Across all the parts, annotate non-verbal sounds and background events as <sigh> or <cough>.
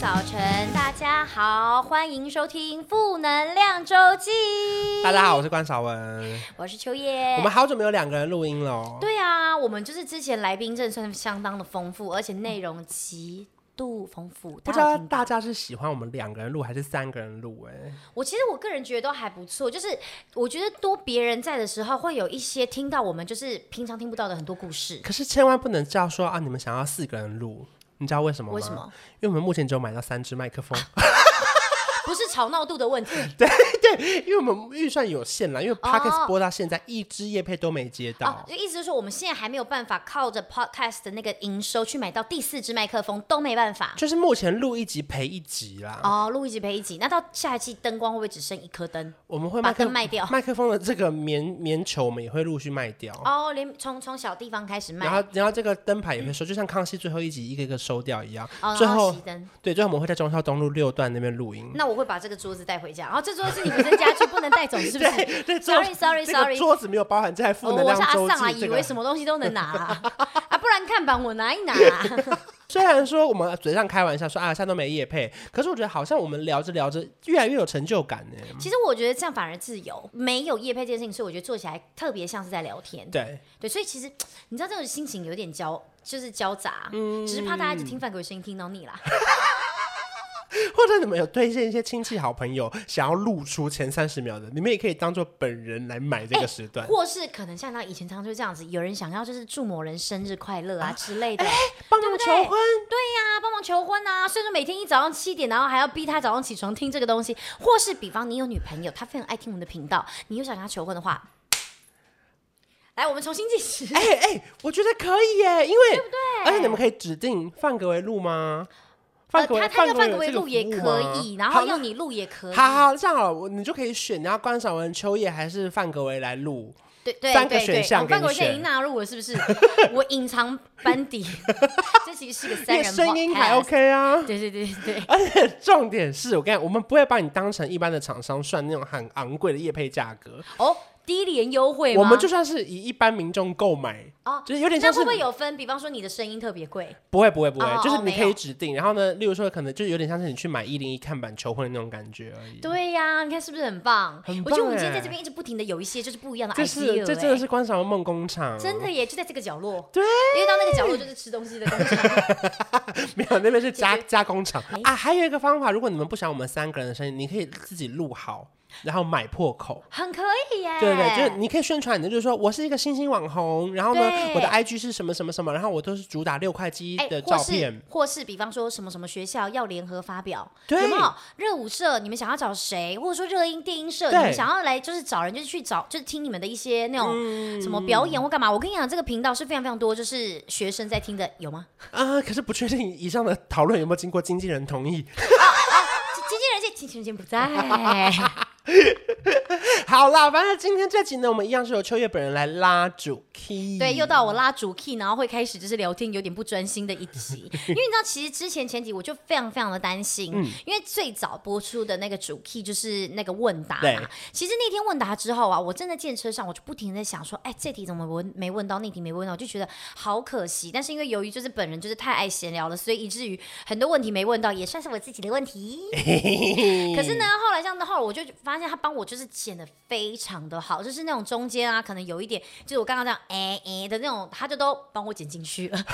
早晨，大家好，欢迎收听《负能量周记》。大家好，我是关少文，我是秋叶。我们好久没有两个人录音了。对啊，我们就是之前来宾真的算相当的丰富，而且内容极度丰富。不知道大家是喜欢我们两个人录还是三个人录？哎，我其实我个人觉得都还不错，就是我觉得多别人在的时候，会有一些听到我们就是平常听不到的很多故事。可是千万不能叫说啊，你们想要四个人录。你知道为什么吗？为什么？因为我们目前只有买到三支麦克风。<laughs> 不是吵闹度的问题，<laughs> 对对，因为我们预算有限了，因为 Podcast 播到现在，一支叶配都没接到，哦，就意思就是说我们现在还没有办法靠着 Podcast 的那个营收去买到第四支麦克风，都没办法，就是目前录一集赔一集啦。哦，录一集赔一集，那到下一季灯光会不会只剩一颗灯？我们会把灯卖掉，麦克风的这个棉棉球我们也会陆续卖掉。哦，连从从小地方开始卖，然后然后这个灯牌也会收，就像康熙最后一集一个一个收掉一样。哦，最后熄灯。对，最后我们会在中孝东路六段那边录音。那我会把这个桌子带。回家，然后这桌子是你们的家具，不能带走，<laughs> 是不是？Sorry，Sorry，Sorry，桌子没有包含在负能量周记。我是阿尚啊，以为什么东西都能拿啊，<laughs> 啊不然看板我拿一拿啊。<laughs> 虽然说我们嘴上开玩笑说啊，现在都没夜配，可是我觉得好像我们聊着聊着越来越有成就感呢。其实我觉得这样反而自由，没有夜配这件事情，所以我觉得做起来特别像是在聊天。对对，所以其实你知道这种心情有点交，就是交杂，嗯，只是怕大家一直听范格维声音听到腻了。<laughs> 或者你们有推荐一些亲戚好朋友想要露出前三十秒的，你们也可以当做本人来买这个时段，欸、或是可能像他以前常常就这样子，有人想要就是祝某人生日快乐啊之类的，帮忙求婚，对呀，帮忙求婚啊，所以说每天一早上七点，然后还要逼他早上起床听这个东西，或是比方你有女朋友，她非常爱听我们的频道，你又想跟她求婚的话，<tsk> 来，我们重新计时，哎哎、欸欸，我觉得可以耶，因为对不对？而且你们可以指定范格为录吗？呃，他他要范格维录也可以，然后要你录也可以。好好，这样好，你就可以选，你要关韶文、秋叶还是范格维来录？对对，三个选项。范格维现在已经纳入了，是不是？<laughs> 我隐藏班底，<laughs> 这其实是个三人。声音还 OK 啊？对对对对。<laughs> 而且重点是我跟你讲，我们不会把你当成一般的厂商算那种很昂贵的业配价格哦。低廉优惠，我们就算是以一般民众购买，哦，就是有点像是。会不会有分？比方说你的声音特别贵？不会不会不会，哦、就是你可以指定。然后呢，例如说可能就有点像是你去买一零一看板求婚的那种感觉而已。对呀、啊，你看是不是很棒？很棒。我觉得我们今天在这边一直不停的有一些就是不一样的 idea。这是这真的是观赏梦工厂，真的耶，就在这个角落。对，因为到那个角落就是吃东西的工厂。<laughs> 没有，那边是加加工厂啊。还有一个方法，如果你们不想我们三个人的声音，你可以自己录好。然后买破口，很可以耶。对对，就是你可以宣传你的，就是说我是一个新兴网红，然后呢，我的 IG 是什么什么什么，然后我都是主打六块肌的照片，或是比方说什么什么学校要联合发表，对有没有？热舞社你们想要找谁，或者说热音电音社你们想要来就是找人，就是去找就是听你们的一些那种什么表演或干嘛？我跟你讲，这个频道是非常非常多，就是学生在听的，有吗？啊，可是不确定以上的讨论有没有经过经纪人同意。啊啊，经纪人现经纪人不在。<laughs> <laughs> <laughs> <laughs> 好啦，反正今天这集呢，我们一样是由秋叶本人来拉主 key。对，又到我拉主 key，然后会开始就是聊天有点不专心的一集。<laughs> 因为你知道，其实之前前集我就非常非常的担心，嗯、因为最早播出的那个主 key 就是那个问答嘛。其实那天问答之后啊，我真的见车上，我就不停的在想说，哎，这题怎么问没问到？那题没问到，我就觉得好可惜。但是因为由于就是本人就是太爱闲聊了，所以以至于很多问题没问到，也算是我自己的问题。<laughs> 可是呢，后来像后来我就发。发现他帮我就是剪的非常的好，就是那种中间啊，可能有一点，就是我刚刚这样哎哎的那种，他就都帮我剪进去了，<laughs> 画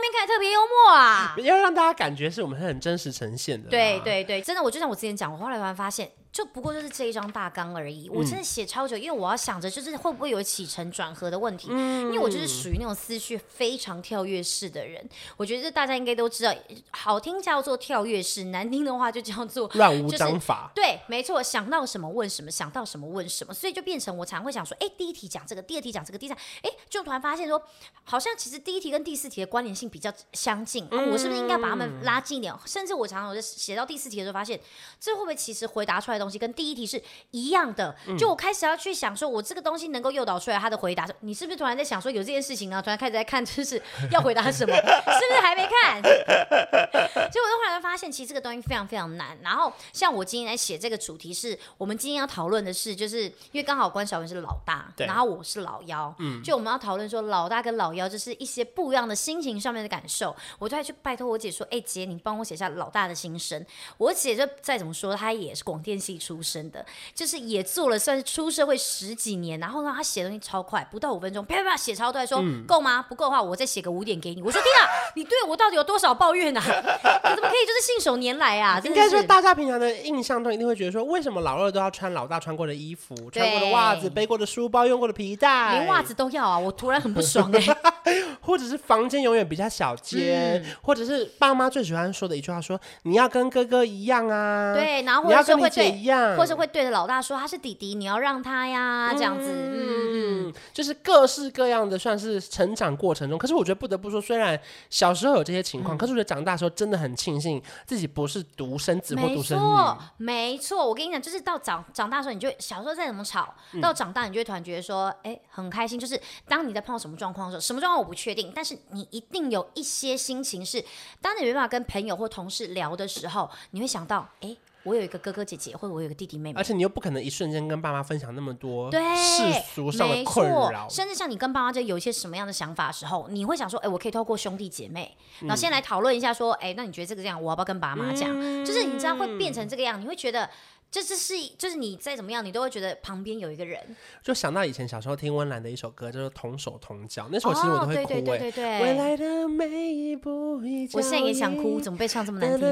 面看起来特别幽默啊，要让大家感觉是我们很真实呈现的。对对对，真的，我就像我之前讲，我后来突然发现。就不过就是这一张大纲而已，我真的写超久，因为我要想着就是会不会有起承转合的问题，因为我就是属于那种思绪非常跳跃式的人。我觉得大家应该都知道，好听叫做跳跃式，难听的话就叫做乱无章法。对，没错，想到什么问什么，想到什么问什么，所以就变成我常会想说，哎，第一题讲这个，第二题讲这个，第三，哎，就突然发现说，好像其实第一题跟第四题的关联性比较相近，我是不是应该把它们拉近一点？甚至我常常我就写到第四题的时候，发现这会不会其实回答出来的东西跟第一题是一样的。嗯、就我开始要去想说，我这个东西能够诱导出来他的回答，你是不是突然在想说有这件事情呢？突然开始在看，就是要回答什么？<laughs> 是不是还没看？结果我后来发现，其实这个东西非常非常难。然后像我今天来写这个主题是，我们今天要讨论的是，就是因为刚好关晓雯是老大，然后我是老幺，嗯，就我们要讨论说老大跟老幺就是一些不一样的心情上面的感受。我就还去拜托我姐说，哎、欸、姐，你帮我写下老大的心声。我姐就再怎么说，她也是广电系出身的，就是也做了算是出社会十几年。然后呢，他写东西超快，不到五分钟，啪啪啪写超多，说够、嗯、吗？不够的话，我再写个五点给你。我说天啊，你对我到底有多少抱怨啊？<laughs> 你怎么可以就是信手拈来啊？应该说大家平常的印象中一定会觉得说，为什么老二都要穿老大穿过的衣服、穿过的袜子、背过的书包、用过的皮带，连袜子都要啊？我突然很不爽哎、<laughs> 欸。<laughs> 或者是房间永远比较小间，嗯、或者是爸妈最喜欢说的一句话说，你要跟哥哥一样啊。对，然后或者是会对一样，或者会对着老大说他是弟弟，你要让他呀，这样子。嗯嗯，就是各式各样的算是成长过程中。可是我觉得不得不说，虽然小时候有这些情况，嗯、可是我觉得长大的时候真的很庆幸自己不是独生子或独生女。没错，没错。我跟你讲，就是到长长大的时候，你就小时候再怎么吵，到长大你就会突然觉得说，哎、欸，很开心。就是当你在碰到什么状况的时候，什么状况我不确定，但是你一定有一些心情是，当你没办法跟朋友或同事聊的时候，你会想到，哎、欸。我有一个哥哥姐姐，或者我有一个弟弟妹妹，而且你又不可能一瞬间跟爸妈分享那么多世俗上的困扰，甚至像你跟爸妈就有一些什么样的想法的时候，你会想说，哎、欸，我可以透过兄弟姐妹，然后先来讨论一下，说，哎、欸，那你觉得这个这样，我要不要跟爸妈讲？嗯、就是你知道会变成这个样，你会觉得。这是就是你再怎么样，你都会觉得旁边有一个人。就想到以前小时候听温岚的一首歌，叫做《同手同脚》，那首其实我都会哭。对对对对。未来的每一步一脚印。我现在也想哭，怎么被唱这么难听？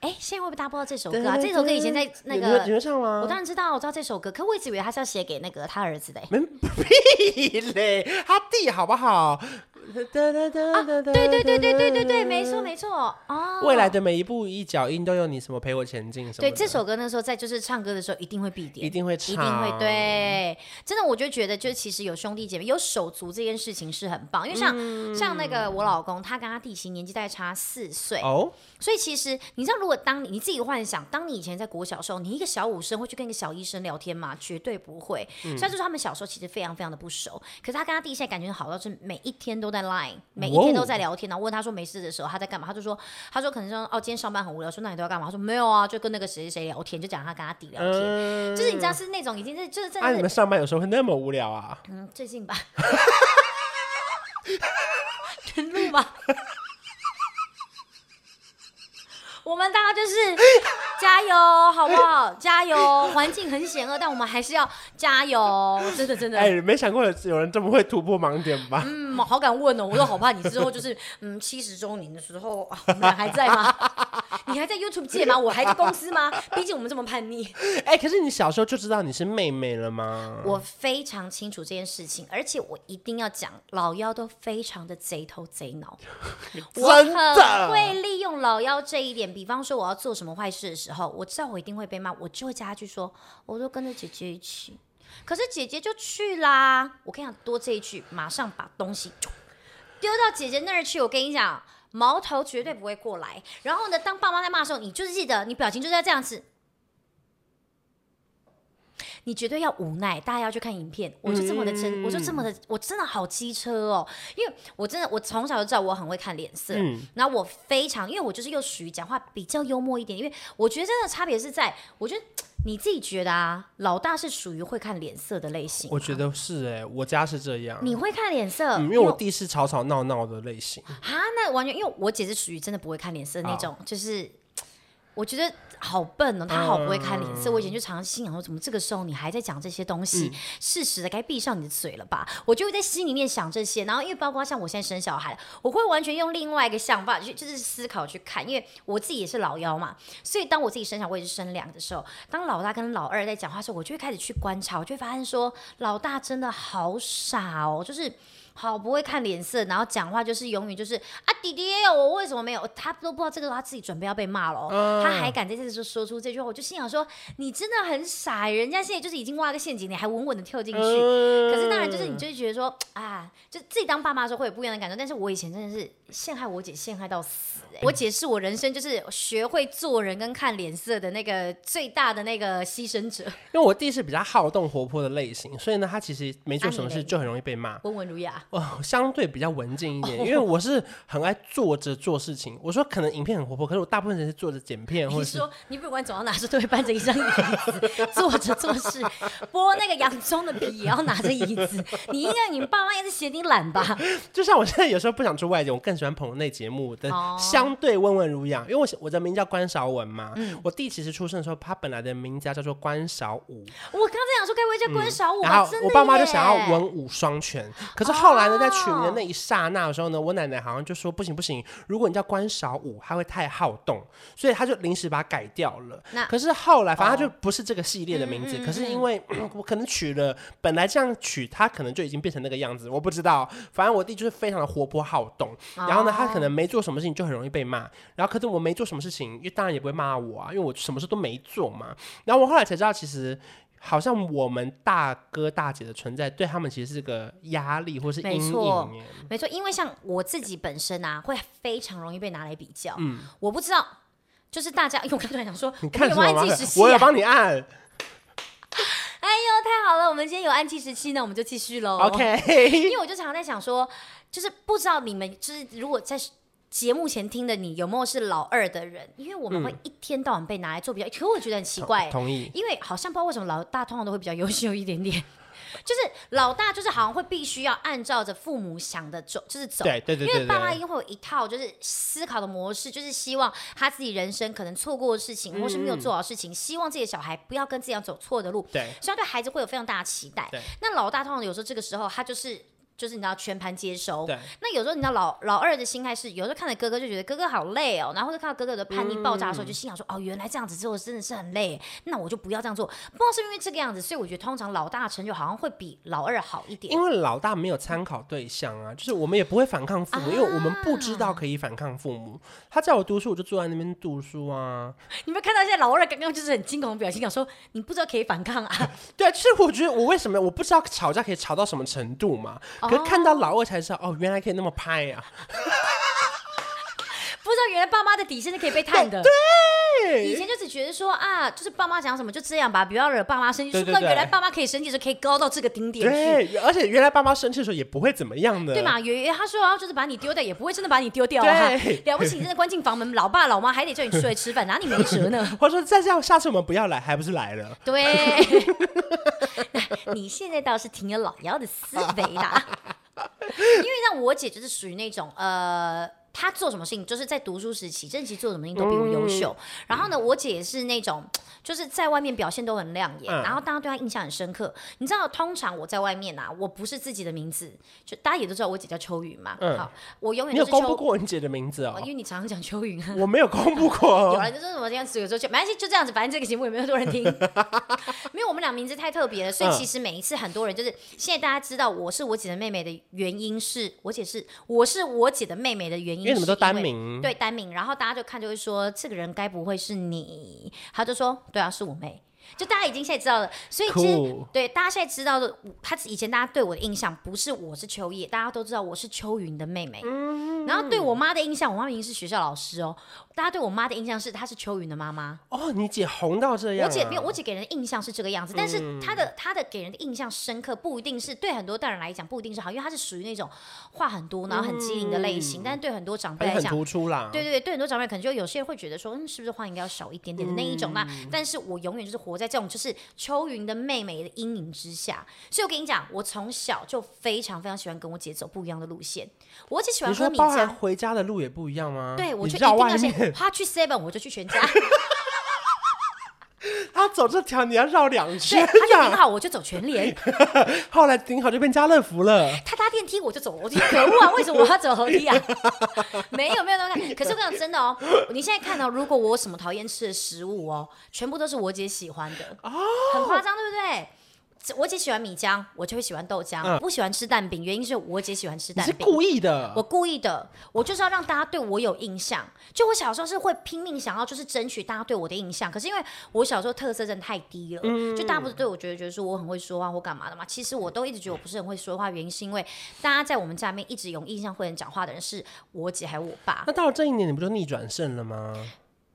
哎，现在会不会大家不知道这首歌啊？这首歌以前在那个，你会唱吗？我当然知道，我知道这首歌，可我一直以为他是要写给那个他儿子的。没 <laughs> 屁嘞，他弟好不好？啊，对对对对对对对，没错没错哦。未来的每一步一脚印都有你什么陪我前进什么？对，这首歌那时候在就是唱歌的时候一定会必点，一定会唱，一定会对。真的，我就觉得就是其实有兄弟姐妹有手足这件事情是很棒，因为像像那个我老公，他跟他弟媳年纪大概差四岁哦，所以其实你知道，如果当你你自己幻想，当你以前在国小的时候，你一个小武生会去跟一个小医生聊天吗？绝对不会。虽然就是他们小时候其实非常非常的不熟，可是他跟他弟现在感觉好到是每一天都在。Line 每一天都在聊天，然后问他说没事的时候他在干嘛，他就说他说可能说哦今天上班很无聊，说那你都要干嘛？他说没有啊，就跟那个谁谁谁聊天，就讲他跟他弟聊天，嗯、就是你知道是那种已经是就是真的。啊，你们上班有时候会那么无聊啊？嗯，最近吧。<laughs> 能录吗？我们大家就是 <laughs> 加油，好不好？加油！环境很险恶，但我们还是要加油。真的，真的。哎、欸，没想过有人这么会突破盲点吧？嗯，好敢问哦！我都好怕你之后就是 <laughs> 嗯七十周年的时候，你们还在吗？<laughs> 你还在 YouTube 界吗？我还在公司吗？毕竟我们这么叛逆。哎、欸，可是你小时候就知道你是妹妹了吗？我非常清楚这件事情，而且我一定要讲，老妖都非常的贼头贼脑。我很会利用老妖这一点。比方说我要做什么坏事的时候，我知道我一定会被骂，我就会加一句说，我都跟着姐姐一起。可是姐姐就去啦，我跟你讲，多这一句，马上把东西 <tsk> 丢到姐姐那儿去。我跟你讲，矛头绝对不会过来。然后呢，当爸妈在骂的时候，你就是记得，你表情就是要这样子。你绝对要无奈，大家要去看影片。我就这么的真，嗯、我就这么的，我真的好机车哦。因为我真的，我从小就知道我很会看脸色。嗯，然后我非常，因为我就是又属于讲话比较幽默一点。因为我觉得真的差别是在，我觉得你自己觉得啊，老大是属于会看脸色的类型。我觉得是哎、欸，我家是这样。你会看脸色、嗯，因为我弟是吵吵闹闹的类型。啊，那完全因为我姐是属于真的不会看脸色的那种，哦、就是我觉得。好笨哦，他好不会看脸色。嗯、我以前就常常心想说，怎么这个时候你还在讲这些东西？适时、嗯、的该闭上你的嘴了吧？我就会在心里面想这些。然后因为包括像我现在生小孩，我会完全用另外一个想法去，就是思考去看。因为我自己也是老幺嘛，所以当我自己生小孩，我也是生两的时候，当老大跟老二在讲话的时候，我就会开始去观察，我就会发现说，老大真的好傻哦，就是。好不会看脸色，然后讲话就是永远就是啊，弟弟也有，我为什么没有？他都不知道这个，他自己准备要被骂了，嗯、他还敢在这时候说出这句话，我就心想说，你真的很傻，人家现在就是已经挖个陷阱，你还稳稳的跳进去。嗯、可是当然就是你就会觉得说啊，就自己当爸妈的时候会有不一样的感受，但是我以前真的是陷害我姐，陷害到死。我姐是我人生就是学会做人跟看脸色的那个最大的那个牺牲者。因为我弟是比较好动活泼的类型，所以呢，他其实没做什么事就很容易被骂。温文儒雅哦，相对比较文静一点。因为我是很爱坐着做事情。我说可能影片很活泼，可是我大部分人是坐着剪片，或者是说你不管走到哪是都会搬着一张椅子坐着做事，剥那个洋葱的皮也要拿着椅子。你应该你们爸妈也是嫌你懒吧？<laughs> 就像我现在有时候不想出外景，我更喜欢棚内节目的相。相对温文儒雅，因为我我的名叫关韶文嘛。嗯、我弟其实出生的时候，他本来的名字叫做关韶武。我刚才想说，该不会叫关韶武？然后我爸妈就想要文武双全。可是后来呢，在取名的那一刹那的时候呢，我奶奶好像就说不行不行，如果你叫关韶武，他会太好动，所以他就临时把它改掉了。那可是后来，反正他就不是这个系列的名字。哦、可是因为 <clears throat> 我可能取了，本来这样取，他可能就已经变成那个样子，我不知道。反正我弟就是非常的活泼好动，哦、然后呢，他可能没做什么事情就很容易被骂，然后可是我没做什么事情，因为当然也不会骂我啊，因为我什么事都没做嘛。然后我后来才知道，其实好像我们大哥大姐的存在对他们其实是个压力或是阴影。没错，没错，因为像我自己本身啊，会非常容易被拿来比较。嗯，我不知道，就是大家，因为我刚才想说，你看什么？我有帮你按。哎呦，太好了！我们今天有按计时器呢，我们就继续喽。OK。因为我就常常在想说，就是不知道你们就是如果在。节目前听的你有没有是老二的人？因为我们会一天到晚被拿来做比较，嗯、可我觉得很奇怪。同意。因为好像不知道为什么老大通常都会比较优秀一点点，<laughs> 就是老大就是好像会必须要按照着父母想的走，就是走。对对对，对，对。因为爸妈一定会有一套就是思考的模式，就是希望他自己人生可能错过的事情，或是没有做好事情，嗯、希望自己的小孩不要跟自己走错的路。对。所以对孩子会有非常大的期待。那老大通常有时候这个时候他就是。就是你知道全盘接收，对。那有时候你知道老老二的心态是，有时候看着哥哥就觉得哥哥好累哦，然后就看到哥哥的叛逆爆炸的时候，就心想说，嗯、哦，原来这样子之后真的是很累，那我就不要这样做。不知道是因为这个样子，所以我觉得通常老大的成就好像会比老二好一点。因为老大没有参考对象啊，就是我们也不会反抗父母，啊、因为我们不知道可以反抗父母。他叫我读书，我就坐在那边读书啊。你们看到现在老二刚刚就是很惊恐的表情，想说你不知道可以反抗啊？对啊，其实我觉得我为什么我不知道吵架可以吵到什么程度嘛？可是看到老二。才知道哦，原来可以那么拍呀！不知道原来爸妈的底线是可以被探的。对，以前就只觉得说啊，就是爸妈讲什么就这样吧，不要惹爸妈生气。对对对，原来爸妈可以生气的时候可以高到这个顶点去。对，而且原来爸妈生气的时候也不会怎么样的。对嘛？原原他说啊，就是把你丢掉，也不会真的把你丢掉啊。对，了不起，你真的关进房门，老爸老妈还得叫你出来吃饭，哪里没辙呢？<laughs> 或者说再这样，下次我们不要来，还不是来了？对，<laughs> 你现在倒是挺有老妖的思维啦。因为像我姐就是属于那种呃。他做什么事情，就是在读书时期，真的其做什么事情都比我优秀。嗯、然后呢，我姐也是那种，就是在外面表现都很亮眼，嗯、然后大家对她印象很深刻。你知道，通常我在外面啊，我不是自己的名字，就大家也都知道我姐叫秋雨嘛。嗯、好，我永远都是。你有公布过你姐的名字哦？因为你常常讲秋雨啊。我没有公布过。<laughs> 有人就说什么这样子，有时候就没关系，就这样子，反正这个节目也没有多人听。<laughs> 没有我们俩名字太特别了，所以其实每一次很多人就是现在大家知道我是我姐的妹妹的原因是，我姐是我是我姐的妹妹的原因是，因为你们都单名。对，单名，然后大家就看就会说，这个人该不会是你？他就说，对啊，是我妹。就大家已经现在知道了，所以其实对大家现在知道的，他以前大家对我的印象不是我是秋叶，大家都知道我是秋云的妹妹。嗯、然后对我妈的印象，我妈已经是学校老师哦。大家对我妈的印象是她是秋云的妈妈。哦，你姐红到这样、啊？我姐没有，我姐给人的印象是这个样子，但是她的她的给人的印象深刻，不一定是对很多大人来讲不一定是好，因为她是属于那种话很多，然后很机灵的类型。嗯、但是对很多长辈来讲，很突出啦。对对对，对很多长辈可能就有些人会觉得说，嗯，是不是话应该要少一点点的那一种那、嗯、但是我永远就是活在这种就是。秋云的妹妹的阴影之下，所以我跟你讲，我从小就非常非常喜欢跟我姐走不一样的路线。我姐喜欢喝米浆，你说回家的路也不一样吗？对，我就一定要先，她去 seven，我就去全家。<laughs> 他走这条你要绕两圈，他就顶好，我就走全联。<laughs> 后来顶好就变家乐福了。他搭电梯我就走，我就可恶啊！为什么我要走楼梯啊？<laughs> 没有没有那么看，可是我跟你讲真的哦，你现在看到，如果我有什么讨厌吃的食物哦，全部都是我姐喜欢的，哦，很夸张，对不对？我姐喜欢米浆，我就会喜欢豆浆。嗯、不喜欢吃蛋饼，原因是我姐喜欢吃蛋饼。是故意的。我故意的，我就是要让大家对我有印象。就我小时候是会拼命想要，就是争取大家对我的印象。可是因为我小时候特色真的太低了，嗯、就大家不是对我觉得觉得说我很会说话或干嘛的嘛？其实我都一直觉得我不是很会说话，原因是因为大家在我们家里面一直有印象会人讲话的人是我姐还有我爸。那到了这一年，你不就逆转胜了吗？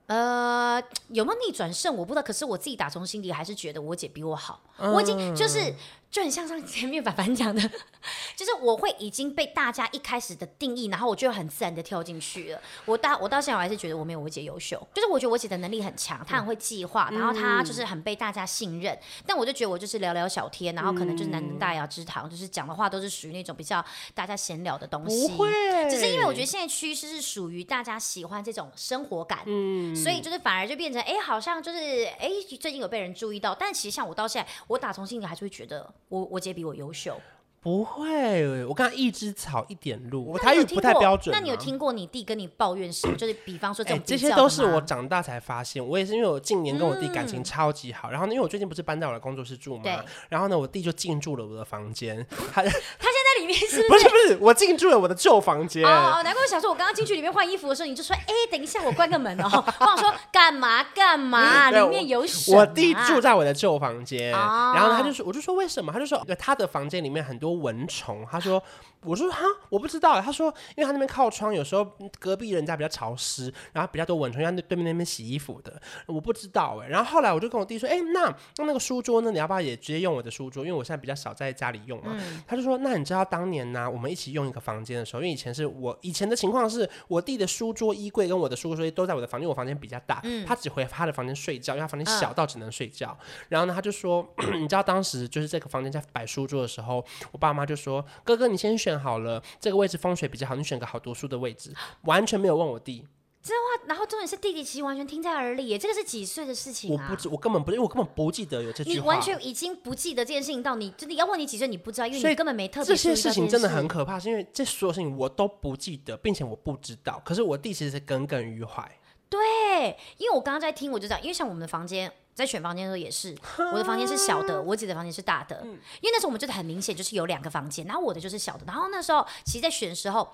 呃，有没有逆转胜我不知道，可是我自己打从心底还是觉得我姐比我好，嗯、我已经就是。就很像上前面凡凡讲的，<laughs> 就是我会已经被大家一开始的定义，然后我就很自然的跳进去了。我到我到现在我还是觉得我没有我姐优秀，就是我觉得我姐的能力很强，她很会计划，然后她就是很被大家信任。嗯、但我就觉得我就是聊聊小天，然后可能就是难登大雅之堂，就是讲的话都是属于那种比较大家闲聊的东西。不会，只是因为我觉得现在趋势是属于大家喜欢这种生活感，嗯，所以就是反而就变成哎、欸，好像就是哎、欸，最近有被人注意到。但其实像我到现在，我打从心里还是会觉得。我我姐比我优秀，不会，我刚刚一枝草一点露，我台语不太标准。那你有听过你弟跟你抱怨什么？<coughs> 就是比方说这种、欸，这些都是我长大才发现。我也是因为我近年跟我弟感情超级好，嗯、然后呢，因为我最近不是搬到我的工作室住嘛，然后呢，我弟就进驻了我的房间，他他。<laughs> 里面是不是不是，我进驻了我的旧房间哦，难怪我想说，我刚刚进去里面换衣服的时候，你就说，哎，等一下，我关个门哦。<laughs> 我想说，干嘛干嘛？里面有什么？我弟住在我的旧房间，然后他就说，我就说为什么？他就说，他的房间里面很多蚊虫。他说，我说哈，我不知道。他说，因为他那边靠窗，有时候隔壁人家比较潮湿，然后比较多蚊虫，像对面那边洗衣服的，我不知道哎。然后后来我就跟我弟说，哎，那那那个书桌呢？你要不要也直接用我的书桌？因为我现在比较少在家里用嘛。他就说，那你知道。当年呢、啊，我们一起用一个房间的时候，因为以前是我以前的情况是，我弟的书桌、衣柜跟我的书桌都在我的房间，我房间比较大，嗯、他只回他的房间睡觉，因为他房间小到只能睡觉。嗯、然后呢，他就说，<clears throat> 你知道当时就是这个房间在摆书桌的时候，我爸妈就说，哥哥你先选好了，这个位置风水比较好，你选个好读书的位置，完全没有问我弟。这话，然后重点是弟弟其实完全听在耳里耶，这个是几岁的事情、啊、我不知，我根本不，因为我根本不记得有这句话。你完全已经不记得这件事情到你，真的要问你几岁，你不知道，因为你根本没特别。这些事情真的很可怕，是因为这所有事情我都不记得，并且我不知道。可是我弟其实是耿耿于怀。对，因为我刚刚在听，我就知道，因为像我们的房间，在选房间的时候也是，我的房间是小的，我姐的房间是大的。嗯、因为那时候我们就是很明显，就是有两个房间，然后我的就是小的。然后那时候其实，在选的时候。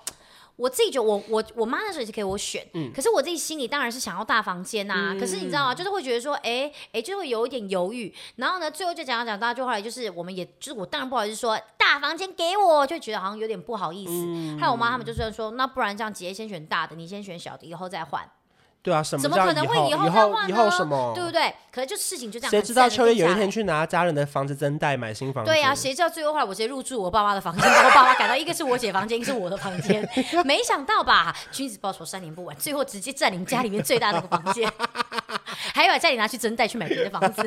我自己觉得我我我妈那时候也是给我选，嗯，可是我自己心里当然是想要大房间呐、啊。嗯、可是你知道吗？就是会觉得说，哎、欸、哎、欸，就会有一点犹豫。然后呢，最后就讲讲讲到，就后来就是我们也就是我当然不好意思说大房间给我，就觉得好像有点不好意思。还有、嗯、我妈他们就说说，那不然这样姐姐先选大的，你先选小的，以后再换。对啊，什么？怎么可能会以后再换呢？以后什么？对不对？可能就事情就这样。谁知道秋月有一天去拿家人的房子增贷买新房子？对啊，谁知道最后后来我直接入住我爸妈的房间，我爸妈赶到一个是我姐房间，一个是我的房间。没想到吧，君子报仇三年不晚，最后直接占领家里面最大的那个房间，<laughs> 还有家里拿去增贷去买别的房子。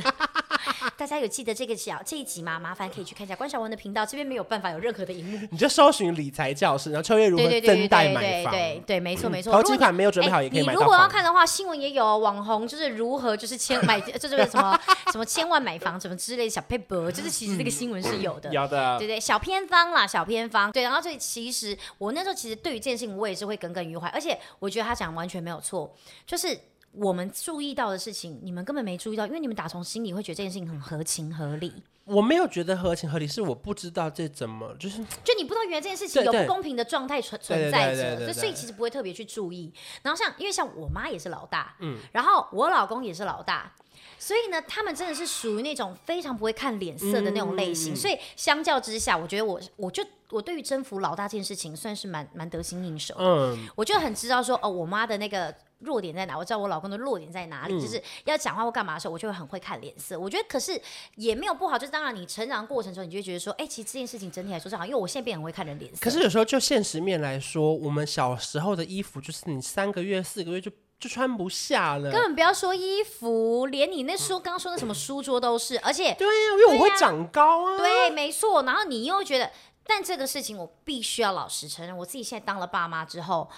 大家有记得这个小这一集吗？麻烦可以去看一下关晓雯的频道，这边没有办法有任何的荧幕。你就搜寻理财教室，然后秋月如何增贷买房？对对没错没错。头期款没有准备好也可以买。你如果要看的话，新闻也有网红就是如何就是千买就是什么什么千万买房什么之类的小撇步，就是其实这个新闻是有的。有的。对对，小偏方啦，小偏方。对，然后所以其实我那时候其实对于这件事情我也是会耿耿于怀，而且我觉得他讲完全没有错，就是。我们注意到的事情，你们根本没注意到，因为你们打从心里会觉得这件事情很合情合理。我没有觉得合情合理，是我不知道这怎么就是，就你不知道原来这件事情有不公平的状态存存在着，所以其实不会特别去注意。然后像因为像我妈也是老大，嗯，然后我老公也是老大，所以呢，他们真的是属于那种非常不会看脸色的那种类型。嗯、所以相较之下，我觉得我我就我对于征服老大这件事情算是蛮蛮得心应手的。嗯，我就很知道说哦，我妈的那个。弱点在哪？我知道我老公的弱点在哪里，嗯、就是要讲话或干嘛的时候，我就会很会看脸色。我觉得可是也没有不好，就是当然你成长过程中，你就会觉得说，哎、欸，其实这件事情整体来说是好，因为我现在变很会看人脸色。可是有时候就现实面来说，我们小时候的衣服就是你三个月、四个月就就穿不下了。根本不要说衣服，连你那书刚刚说的什么书桌都是，而且对呀，因为我会长高啊、对，没错。然后你又觉得，但这个事情我必须要老实承认，我自己现在当了爸妈之后。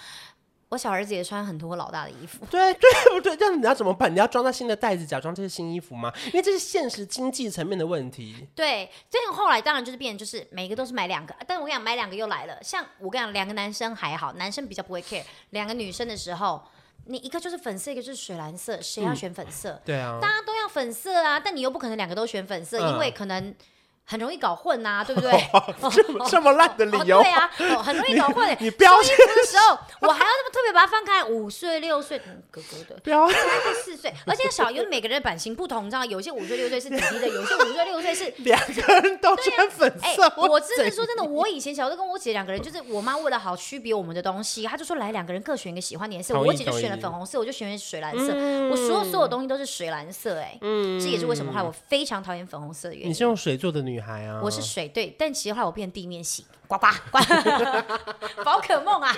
我小儿子也穿很多老大的衣服，对 <laughs> 对不对？这样你要怎么办？你要装在新的袋子，假装这是新衣服吗？因为这是现实经济层面的问题。对，这个后来当然就是变成就是每个都是买两个，但我跟你讲，买两个又来了。像我跟你讲，两个男生还好，男生比较不会 care。两个女生的时候，你一个就是粉色，一个就是水蓝色，谁要选粉色？嗯、对啊，大家都要粉色啊，但你又不可能两个都选粉色，嗯、因为可能。很容易搞混呐，<laughs> 对不对？这么 <laughs> 这么烂的理由？对啊，很容易搞混。你标签的时候，我还要那么特别把它翻开，五岁、六岁，哥哥的，标四岁，而且小，因为每个人的版型不同，你知道，有些五岁六岁是弟弟的，<laughs> 有些五岁六岁是两个人都穿粉色。我真的说真的，我以前小时候跟我姐两个人，就是我妈为了好区别我们的东西，她就说来两个人各选一个喜欢的颜色。我姐就选了粉红色，我就选水蓝色。我所有所有东西都是水蓝色，哎，嗯，这也是为什么后来我非常讨厌粉红色的原因。你是用水做的女孩啊？我是水。对，但其实后来我变地面型，呱呱呱，<laughs> 宝可梦啊，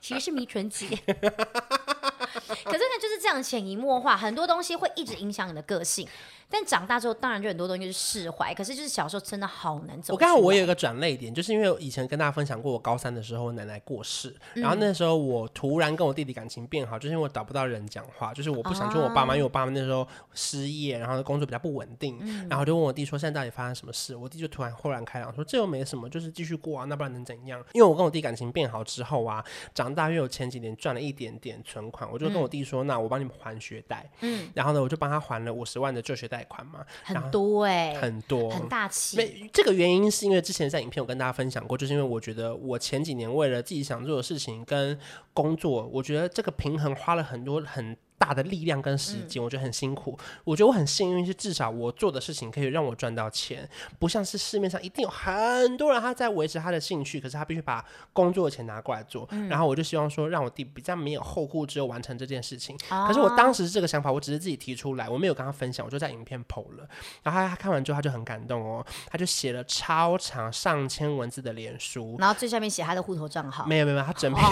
其实是迷唇姐。可是呢，就是这样潜移默化，很多东西会一直影响你的个性。但长大之后，当然就很多东西是释怀。可是就是小时候真的好难走。我刚刚我有一个转泪点，就是因为以前跟大家分享过，我高三的时候我奶奶过世，然后那时候我突然跟我弟弟感情变好，就是因为我找不到人讲话，就是我不想去我爸妈，因为我爸妈那时候失业，然后工作比较不稳定，然后就问我弟说现在到底发生什么事？我弟就突然豁然开朗说这又没什么，就是继续过啊，那不然能怎样？因为我跟我弟感情变好之后啊，长大又有前几年赚了一点点存款，我就跟我弟说，那我帮你们还学贷，嗯，然后呢我就帮他还了五十万的就学贷款嘛。很多哎、欸，很多，很大气。没这个原因是因为之前在影片我跟大家分享过，就是因为我觉得我前几年为了自己想做的事情跟工作，我觉得这个平衡花了很多很。大的力量跟时间，我觉得很辛苦。我觉得我很幸运，是至少我做的事情可以让我赚到钱，不像是市面上一定有很多人他在维持他的兴趣，可是他必须把工作的钱拿过来做。然后我就希望说，让我弟比较没有后顾之忧完成这件事情。可是我当时这个想法，我只是自己提出来，我没有跟他分享，我就在影片 PO 了。然后他看完之后，他就很感动哦，他就写了超长上千文字的脸书，然后最下面写他的户头账号。没有没有，他整 <laughs> 篇。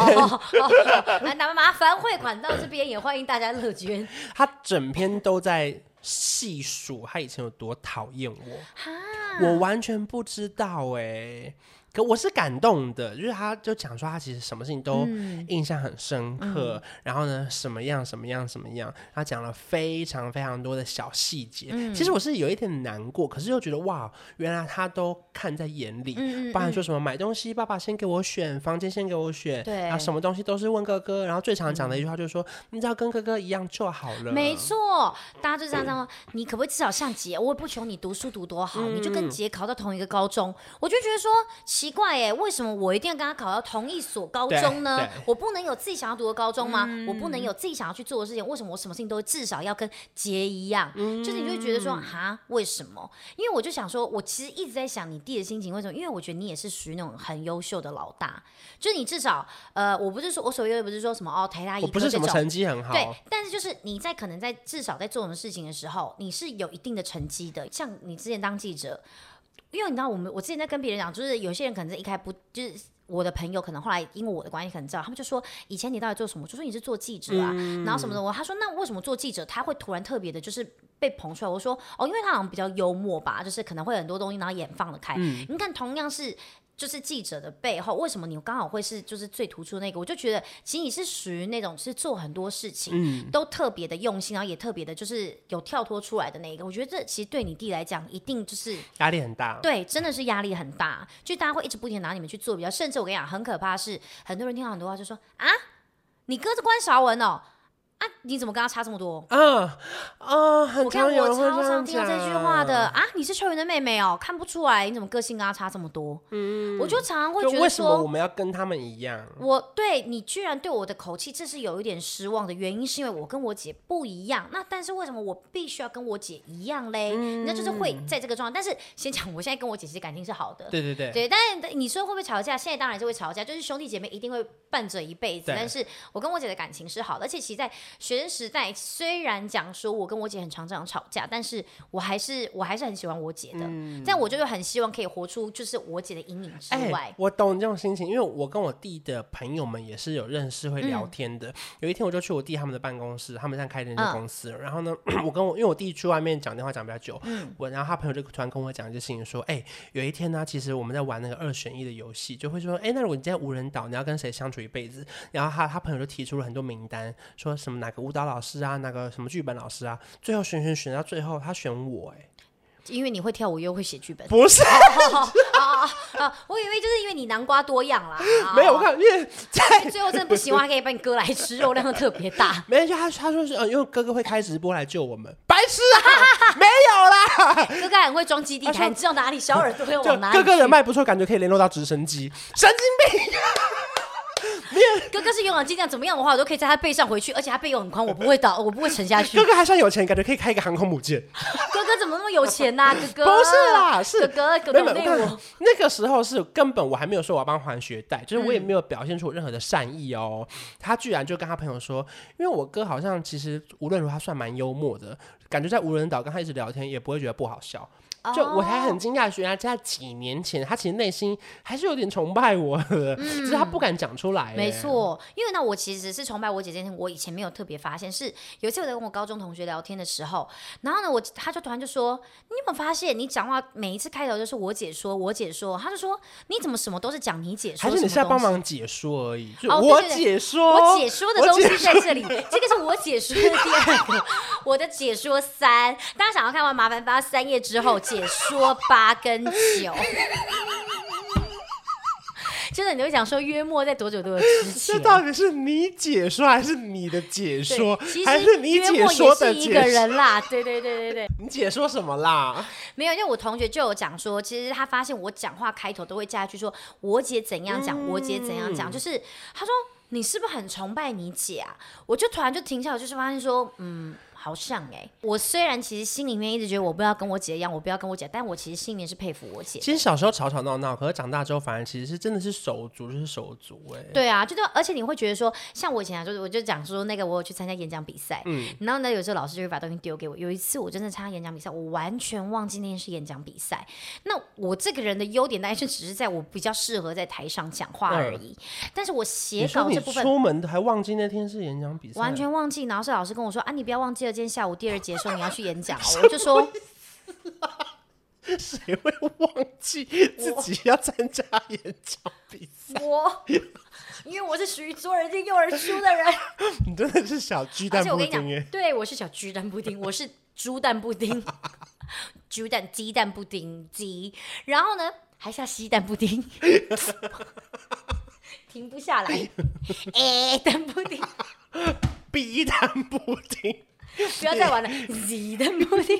来，那么麻烦汇款到这边，也欢迎大家。乐捐，他整篇都在细数他以前有多讨厌我，我完全不知道哎、欸。可我是感动的，就是他就讲说他其实什么事情都印象很深刻，嗯、然后呢什么样什么样什么样，他讲了非常非常多的小细节。嗯、其实我是有一点难过，可是又觉得哇，原来他都看在眼里。嗯、包含说什么买东西，爸爸先给我选，房间先给我选，对，然后什么东西都是问哥哥。然后最常讲的一句话就是说，嗯、你只要跟哥哥一样就好了。没错，大家就这样说，你可不可以至少像姐？我也不求你读书读多好，嗯、你就跟姐考到同一个高中。我就觉得说。奇怪哎，为什么我一定要跟他考到同一所高中呢？我不能有自己想要读的高中吗？嗯、我不能有自己想要去做的事情？为什么我什么事情都至少要跟杰一样？嗯、就是你就会觉得说哈，为什么？因为我就想说，我其实一直在想你弟的心情，为什么？因为我觉得你也是属于那种很优秀的老大，就是你至少呃，我不是说我所谓的不是说什么哦，台大一，我不是什么成绩很好，对，但是就是你在可能在至少在做什么事情的时候，你是有一定的成绩的。像你之前当记者。因为你知道，我们我之前在跟别人讲，就是有些人可能是一开不，就是我的朋友可能后来因为我的关系可能知道，他们就说以前你到底做什么？就说你是做记者啊，嗯、然后什么的。我他说那为什么做记者他会突然特别的，就是被捧出来？我说哦，因为他好像比较幽默吧，就是可能会很多东西，然后眼放得开。嗯、你看同样是。就是记者的背后，为什么你刚好会是就是最突出的那个？我就觉得，其实你是属于那种是做很多事情，嗯，都特别的用心，然后也特别的，就是有跳脱出来的那一个。我觉得这其实对你弟来讲，一定就是压力很大。对，真的是压力很大。就大家会一直不停拿你们去做比较，甚至我跟你讲，很可怕是，很多人听到很多话就说啊，你哥是关韶文哦。啊！你怎么跟他差这么多？嗯嗯，我看我超常听到这句话的啊！你是秋云的妹妹哦，看不出来你怎么个性跟他差这么多？嗯，我就常常会觉得说，为什么我们要跟他们一样？我对你居然对我的口气，这是有一点失望的原因，是因为我跟我姐不一样。那但是为什么我必须要跟我姐一样嘞？那就是会在这个状态。但是先讲，我现在跟我姐其实感情是好的。对对对对，但是你说会不会吵架？现在当然是会吵架，就是兄弟姐妹一定会伴着一辈子。但是我跟我姐的感情是好的，而且其实在。学生时代虽然讲说我跟我姐很常这样吵架，但是我还是我还是很喜欢我姐的。嗯、但我就是很希望可以活出就是我姐的阴影之外。欸、我懂你这种心情，因为我跟我弟的朋友们也是有认识会聊天的。嗯、有一天我就去我弟他们的办公室，他们现在开那家公司。嗯、然后呢，<clears throat> 我跟我因为我弟去外面讲电话讲比较久，嗯、我然后他朋友就突然跟我讲一件事情，说：“哎、欸，有一天呢、啊，其实我们在玩那个二选一的游戏，就会说：哎、欸，那如果你今天无人岛，你要跟谁相处一辈子？”然后他他朋友就提出了很多名单，说什么哪个舞蹈老师。啊，哪个什么剧本老师啊，最后选选选到最后，他选我哎，因为你会跳舞又会写剧本，不是啊啊！我以为就是因为你南瓜多样啦，<laughs> 没有，我看因为在最后真的不行，我还可以把你哥来吃，肉量特别大。<laughs> 没有，就他他说是呃，因为哥哥会开直播来救我们，白痴啊！没有啦。<laughs> 哥哥很会装基地台，你知道哪里小耳朵会往哪里？哥哥人脉不错，感觉可以联络到直升机。神经病！哥哥是勇往机这样怎么样的话，我都可以在他背上回去，而且他背又很宽，我不会倒，我不会沉下去。哥哥还算有钱，感觉可以开一个航空母舰。哥哥怎么那么有钱呐、啊？哥哥不是啦，是哥哥哥哥那我那个时候是根本我还没有说我要帮还学贷，就是我也没有表现出任何的善意哦。嗯、他居然就跟他朋友说，因为我哥好像其实无论如何他算蛮幽默的，感觉在无人岛跟他一直聊天也不会觉得不好笑。就我还很惊讶，原来在几年前，他其实内心还是有点崇拜我的，嗯、<laughs> 只是他不敢讲出来。没错，因为那，我其实是崇拜我姐姐，我以前没有特别发现。是有一次我在跟我高中同学聊天的时候，然后呢，我他就突然就说：“你有没有发现，你讲话每一次开头就是我姐说，我姐说。”他就说：“你怎么什么都是讲你姐说？”还是你是在帮忙解说而已？哦，我解说，我解说的东西在这里，这个是我解说的第二个，<laughs> 我的解说三。大家想要看完，麻烦发三页之后。解说八跟九，<laughs> 真的你会讲说约莫在多久多久之前？这到底是你解说还是你的解说？其实还是你解说的一个人啦？对对对对对，你解说什么啦？没有，因为我同学就有讲说，其实他发现我讲话开头都会加一句说“我姐怎样讲，嗯、我姐怎样讲”，就是他说你是不是很崇拜你姐啊？我就突然就停下来，就是发现说，嗯。好像哎、欸，我虽然其实心里面一直觉得我不要跟我姐一样，我不要跟我姐，但我其实心里面是佩服我姐。其实小时候吵吵闹闹，可是长大之后，反而其实是真的是手足，就是手足哎、欸。对啊，就而且你会觉得说，像我以前啊，就是我就讲说那个我有去参加演讲比赛，嗯，然后呢，有时候老师就会把东西丢给我。有一次我真的参加演讲比赛，我完全忘记那天是演讲比赛。那我这个人的优点，大概是只是在我比较适合在台上讲话而已。嗯、但是我写稿这部分，出门还忘记那天是演讲比赛，完全忘记。然后是老师跟我说啊，你不要忘记了，今天下午第二节。说你要去演讲，<laughs> 我就说，<laughs> 谁会忘记自己要参加演讲比赛？我，因为我是属于左耳进右耳出的人。<laughs> 你真的是小鸡蛋布丁？对，我是小鸡蛋布丁，我是猪蛋布丁，猪蛋鸡蛋布丁鸡，然后呢，还下鸡蛋布丁，停不下来。哎，蛋布丁，B 蛋布丁。不要再玩了，<laughs> Z 的目的，